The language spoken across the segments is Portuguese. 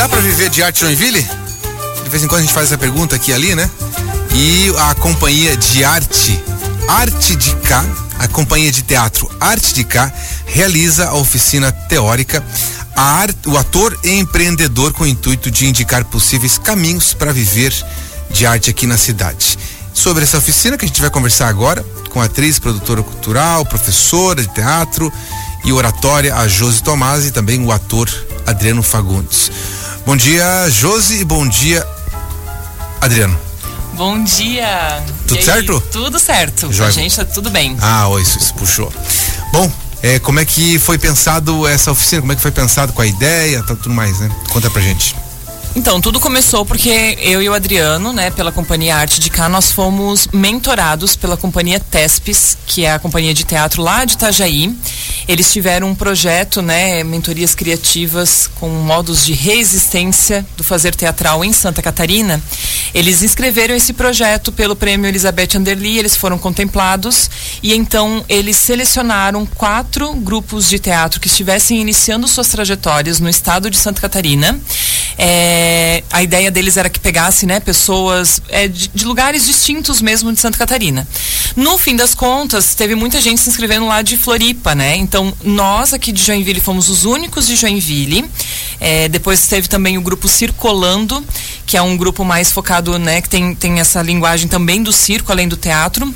dá para viver de arte Joinville? De vez em quando a gente faz essa pergunta aqui e ali, né? E a companhia de arte, Arte de Cá, a companhia de teatro Arte de Cá, realiza a oficina teórica Art, o ator e empreendedor com o intuito de indicar possíveis caminhos para viver de arte aqui na cidade. Sobre essa oficina que a gente vai conversar agora com a atriz, produtora cultural, professora de teatro e oratória, a Josi Tomás e também o ator Adriano Fagundes. Bom dia, Josi, e bom dia, Adriano. Bom dia. Tudo certo? Tudo certo. Joia. A gente tá tudo bem. Ah, isso, isso puxou. Bom, é, como é que foi pensado essa oficina? Como é que foi pensado com a ideia, tá tudo mais, né? Conta pra gente. Então, tudo começou porque eu e o Adriano, né, pela companhia Arte de Cá, nós fomos mentorados pela companhia Tespes, que é a companhia de teatro lá de Itajaí. Eles tiveram um projeto, né, mentorias criativas com modos de resistência do fazer teatral em Santa Catarina. Eles inscreveram esse projeto pelo prêmio Elizabeth Anderli, eles foram contemplados e então eles selecionaram quatro grupos de teatro que estivessem iniciando suas trajetórias no estado de Santa Catarina. É, a ideia deles era que pegasse né, pessoas é, de, de, lugares distintos mesmo de Santa Catarina. No fim das contas, teve muita gente se inscrevendo lá de Floripa, né? Então, nós aqui de Joinville fomos os únicos de Joinville. É, depois teve também o grupo Circolando, que é um grupo mais focado, né, que tem, tem essa linguagem também do circo, além do teatro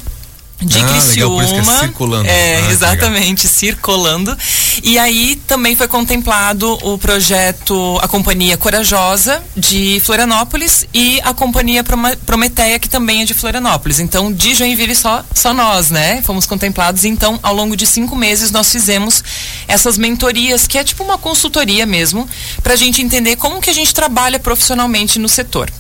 de ah, Criciúma. Legal, é circulando. É, ah, exatamente, circulando. E aí também foi contemplado o projeto A Companhia Corajosa de Florianópolis e a Companhia Prometeia, que também é de Florianópolis. Então, de Joinville só, só nós, né? Fomos contemplados. Então, ao longo de cinco meses, nós fizemos essas mentorias, que é tipo uma consultoria mesmo, para a gente entender como que a gente trabalha profissionalmente no setor.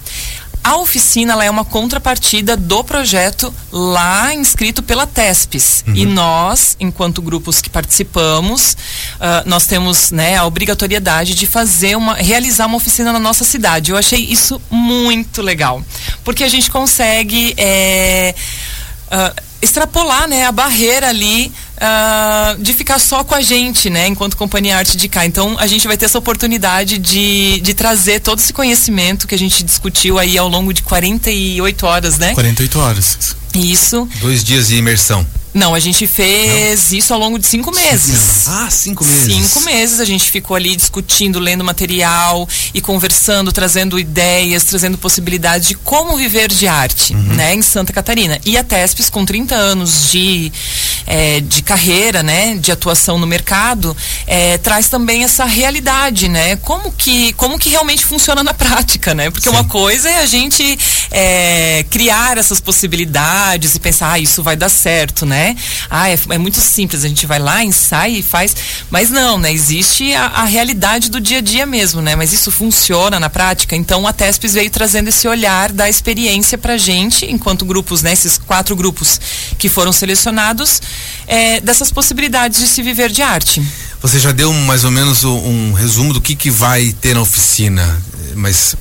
A oficina ela é uma contrapartida do projeto lá inscrito pela TESPES. Uhum. E nós, enquanto grupos que participamos, uh, nós temos né, a obrigatoriedade de fazer uma, realizar uma oficina na nossa cidade. Eu achei isso muito legal. Porque a gente consegue. É, uh, extrapolar né, a barreira ali uh, de ficar só com a gente, né, enquanto companhia arte de cá. Então a gente vai ter essa oportunidade de, de trazer todo esse conhecimento que a gente discutiu aí ao longo de 48 horas, né? 48 horas. Isso. Dois dias de imersão. Não, a gente fez Não. isso ao longo de cinco meses. Ah, cinco meses. Cinco meses a gente ficou ali discutindo, lendo material e conversando, trazendo ideias, trazendo possibilidades de como viver de arte, uhum. né, em Santa Catarina. E a TESPES, com 30 anos de, é, de carreira, né, de atuação no mercado, é, traz também essa realidade, né? Como que, como que realmente funciona na prática, né? Porque Sim. uma coisa é a gente é, criar essas possibilidades e pensar, ah, isso vai dar certo, né? Né? Ah, é, é, muito simples, a gente vai lá, ensaia e faz. Mas não, né? Existe a, a, realidade do dia a dia mesmo, né? Mas isso funciona na prática. Então a TESPES veio trazendo esse olhar da experiência pra gente, enquanto grupos, né? Esses quatro grupos que foram selecionados, é, dessas possibilidades de se viver de arte. Você já deu mais ou menos um, um resumo do que, que vai ter na oficina, mas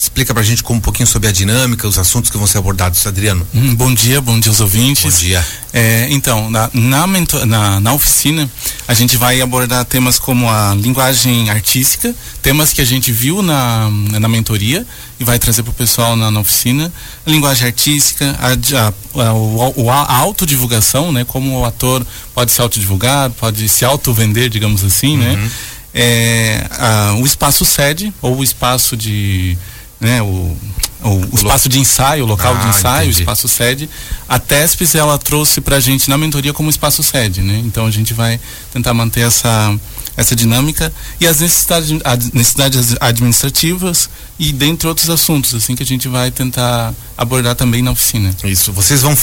Explica pra gente como um pouquinho sobre a dinâmica, os assuntos que vão ser abordados, Adriano. Hum, bom dia, bom dia aos ouvintes. Bom dia. É, então, na, na, na, na, oficina, a gente vai abordar temas como a linguagem artística, temas que a gente viu na, na mentoria e vai trazer para o pessoal na, na, oficina. A linguagem artística, a, a, a, a autodivulgação, né? Como o ator pode se autodivulgar, pode se auto-vender, digamos assim, né? uhum. né? É, a, o espaço sede, ou o espaço de né, o, o, o espaço de ensaio, o local ah, de ensaio, entendi. o espaço sede. A TESPES ela trouxe para a gente na mentoria como espaço sede, né? Então a gente vai tentar manter essa essa dinâmica e as necessidades, as necessidades administrativas e dentre outros assuntos assim que a gente vai tentar abordar também na oficina. Isso. Vocês vão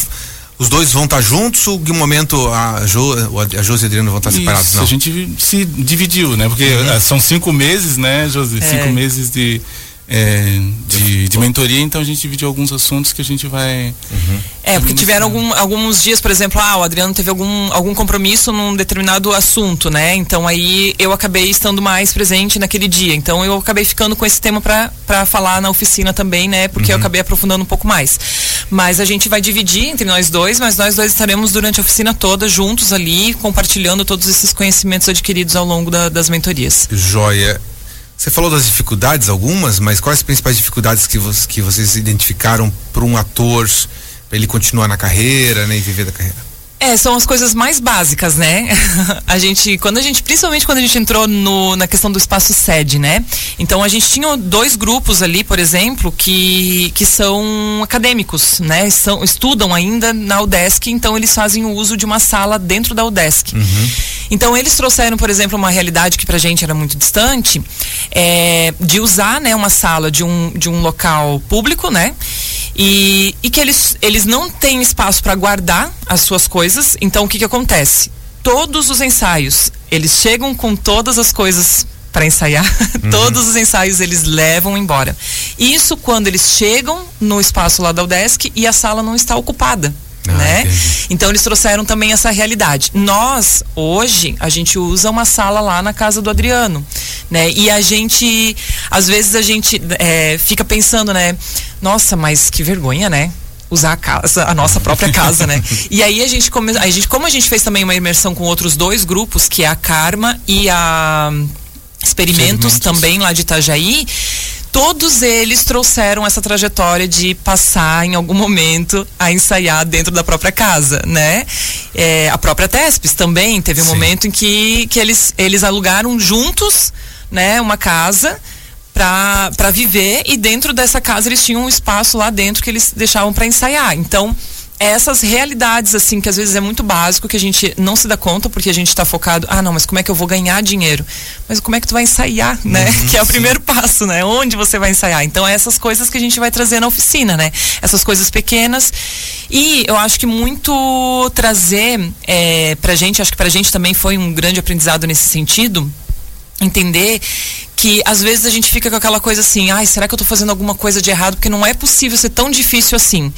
os dois vão estar juntos ou em um momento a Jo, a Josi e a Adriano vão estar separados? Isso, não? a gente se dividiu, né? Porque uhum. são cinco meses, né, Josi? É. Cinco meses de é, de, de, mentoria, então a gente dividiu alguns assuntos que a gente vai. Uhum. É, porque tiveram algum, alguns dias, por exemplo, ah, o Adriano teve algum, algum compromisso num determinado assunto, né? Então aí eu acabei estando mais presente naquele dia. Então eu acabei ficando com esse tema para falar na oficina também, né? Porque uhum. eu acabei aprofundando um pouco mais. Mas a gente vai dividir entre nós dois, mas nós dois estaremos durante a oficina toda juntos ali, compartilhando todos esses conhecimentos adquiridos ao longo da, das mentorias. Joia Você falou das dificuldades, algumas, mas quais as principais dificuldades que, vo que vocês identificaram para um ator, para ele continuar na carreira né, e viver da carreira? É, são as coisas mais básicas, né? a gente, quando a gente, principalmente quando a gente entrou no, na questão do espaço sede, né? Então a gente tinha dois grupos ali, por exemplo, que, que são acadêmicos, né? São, estudam ainda na UDESC, então eles fazem o uso de uma sala dentro da UDESC. Uhum. Então eles trouxeram, por exemplo, uma realidade que pra gente era muito distante, é, de usar, né, uma sala de um, de um local público, né? E, e que eles, eles não têm espaço para guardar as suas coisas. Então, o que, que acontece? Todos os ensaios, eles chegam com todas as coisas para ensaiar. Uhum. Todos os ensaios eles levam embora. Isso quando eles chegam no espaço lá da UDESC e a sala não está ocupada. Ah, né? Entendi. Então eles trouxeram também essa realidade. Nós, hoje, a gente usa uma sala lá na casa do Adriano, né? E a gente, às vezes a gente é, fica pensando, né? Nossa, mas que vergonha, né? usar a casa, a nossa própria casa, né? E aí a gente, come, a gente, como a gente fez também uma imersão com outros dois grupos, que é a Karma e a Experimentos, Experimentos. também lá de Itajaí, todos eles trouxeram essa trajetória de passar em algum momento a ensaiar dentro da própria casa, né? É, a própria Tespes também teve um Sim. momento em que, que eles, eles alugaram juntos, né, uma casa para viver e dentro dessa casa eles tinham um espaço lá dentro que eles deixavam para ensaiar. Então, essas realidades, assim, que às vezes é muito básico, que a gente não se dá conta, porque a gente está focado, ah, não, mas como é que eu vou ganhar dinheiro? Mas como é que tu vai ensaiar, né? Uhum, que é o primeiro passo, né? Onde você vai ensaiar? Então, é essas coisas que a gente vai trazer na oficina, né? Essas coisas pequenas. E eu acho que muito trazer é, pra gente, acho que pra gente também foi um grande aprendizado nesse sentido, entender que às vezes a gente fica com aquela coisa assim, ai, será que eu estou fazendo alguma coisa de errado? Porque não é possível ser tão difícil assim.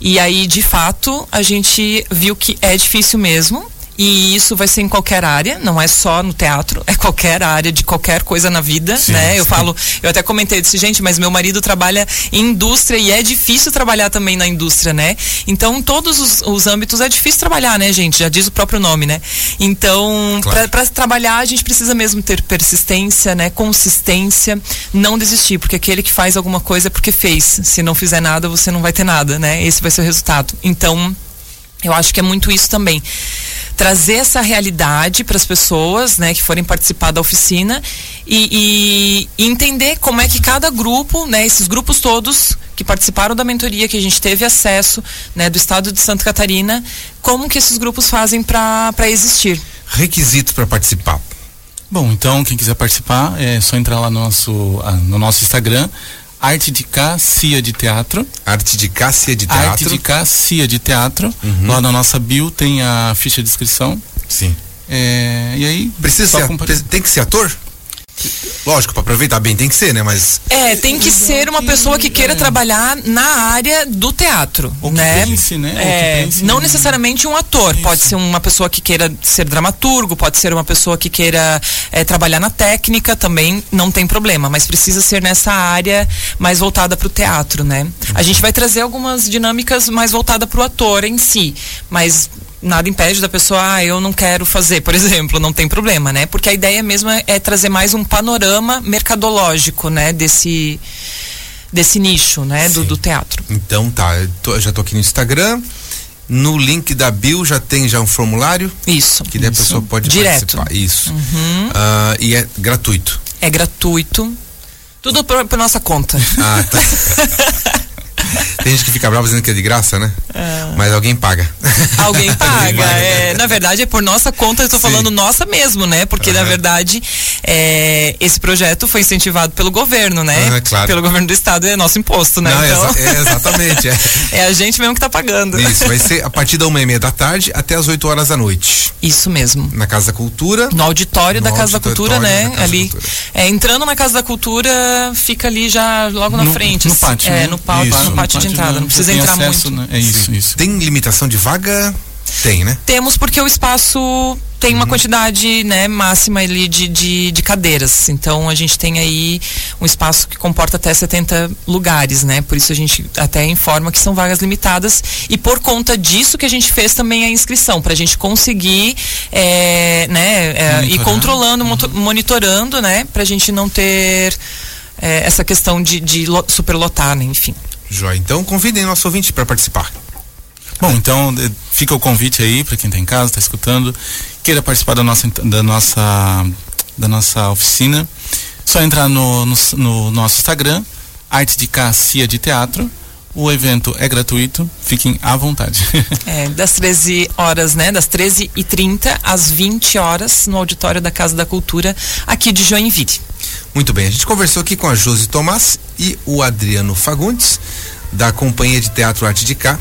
E aí, de fato, a gente viu que é difícil mesmo. E isso vai ser em qualquer área, não é só no teatro, é qualquer área de qualquer coisa na vida, sim, né? Sim. Eu falo, eu até comentei, disse, gente, mas meu marido trabalha em indústria e é difícil trabalhar também na indústria, né? Então, em todos os, os âmbitos é difícil trabalhar, né, gente? Já diz o próprio nome, né? Então, claro. para trabalhar, a gente precisa mesmo ter persistência, né? Consistência, não desistir, porque aquele que faz alguma coisa é porque fez. Se não fizer nada, você não vai ter nada, né? Esse vai ser o resultado. Então, eu acho que é muito isso também trazer essa realidade para as pessoas, né, que forem participar da oficina e, e, entender como é que cada grupo, né, esses grupos todos que participaram da mentoria que a gente teve acesso, né, do estado de Santa Catarina, como que esses grupos fazem para existir. Requisitos para participar. Bom, então quem quiser participar é só entrar lá no nosso, ah, no nosso Instagram, Arte de Cá, Cia de Teatro. Arte de Cá, Cia de Teatro. Arte de Cá, Cia de Teatro. Uhum. Lá na nossa bio tem a ficha de inscrição. Sim. É, e aí. Precisa ser, tem que ser ator? Lógico, para aproveitar bem tem que ser, né? Mas. É, tem que ser uma pessoa que queira é. trabalhar na área do teatro. Ou né? Pense, né? É, pense, não né? necessariamente um ator. Isso. Pode ser uma pessoa que queira ser dramaturgo, pode ser uma pessoa que queira é, trabalhar na técnica, também não tem problema. Mas precisa ser nessa área mais voltada para o teatro, né? A gente vai trazer algumas dinâmicas mais voltada para o ator em si. Mas nada impede da pessoa, ah, eu não quero fazer, por exemplo, não tem problema, né? Porque a ideia mesmo é, é trazer mais um panorama mercadológico, né, desse desse nicho, né, do, do, teatro. Então tá, eu, tô, eu já tô aqui no Instagram. No link da Bill já tem já um formulário? Isso. Que daí a pessoa pode Direto. participar. Isso. Uhum. Uh, e é gratuito. É gratuito. Tudo por, por nossa conta. Ah, tá. Tem gente que fica brava dizendo que é de graça, né? É. Mas alguém paga. Alguém paga. é, na verdade, é por nossa conta, eu estou falando nossa mesmo, né? Porque, uhum. na verdade, é, esse projeto foi incentivado pelo governo, né? Uhum, claro. Pelo governo do estado, é nosso imposto, né? Não, então, exa é, exatamente. É. é a gente mesmo que está pagando. Isso, vai ser a partir da uma e meia da tarde até as 8 horas da noite. Isso mesmo. Na Casa da Cultura. No auditório no da Casa da Cultura, né? Casa ali. Cultura. É, entrando na Casa da Cultura, fica ali já logo na no, frente. No pátio. É, né? no, pátio, no, pátio de entrada. Não precisa entrar acesso, muito. Né? É isso, Sim. isso. Tem limitação de vaga? Tem, né? Temos porque o espaço tem uma uhum. quantidade né, máxima ali de, de, de, cadeiras. Então a gente tem aí um espaço que comporta até 70 lugares, né? Por isso a gente até informa que são vagas limitadas e por conta disso que a gente fez também a inscrição, para a gente conseguir é, né, é, ir controlando, uhum. monitorando, né? Para a gente não ter é, essa questão de, de superlotar, né? Enfim. Então convidem nosso ouvinte para participar. Bom, então fica o convite aí para quem está em casa, está escutando, queira participar da nossa, da nossa, da nossa oficina, só entrar no, no, no nosso Instagram, Arte de Cassia de Teatro. O evento é gratuito, fiquem à vontade. É, das 13 horas, né? Das 13h30 às 20 horas no auditório da Casa da Cultura, aqui de Joinville. Muito bem, a gente conversou aqui com a Josi Tomás e o Adriano Fagundes, da Companhia de Teatro Arte de Cá,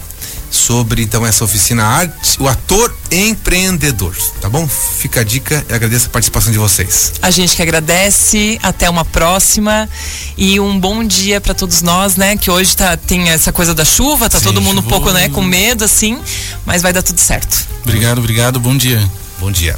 sobre então essa oficina arte, o ator empreendedor, tá bom? Fica a dica e agradeço a participação de vocês. A gente que agradece, até uma próxima e um bom dia para todos nós, né? Que hoje tá tem essa coisa da chuva, tá Sim, todo mundo um pouco, né, com medo assim, mas vai dar tudo certo. Obrigado, obrigado, bom dia. Bom dia.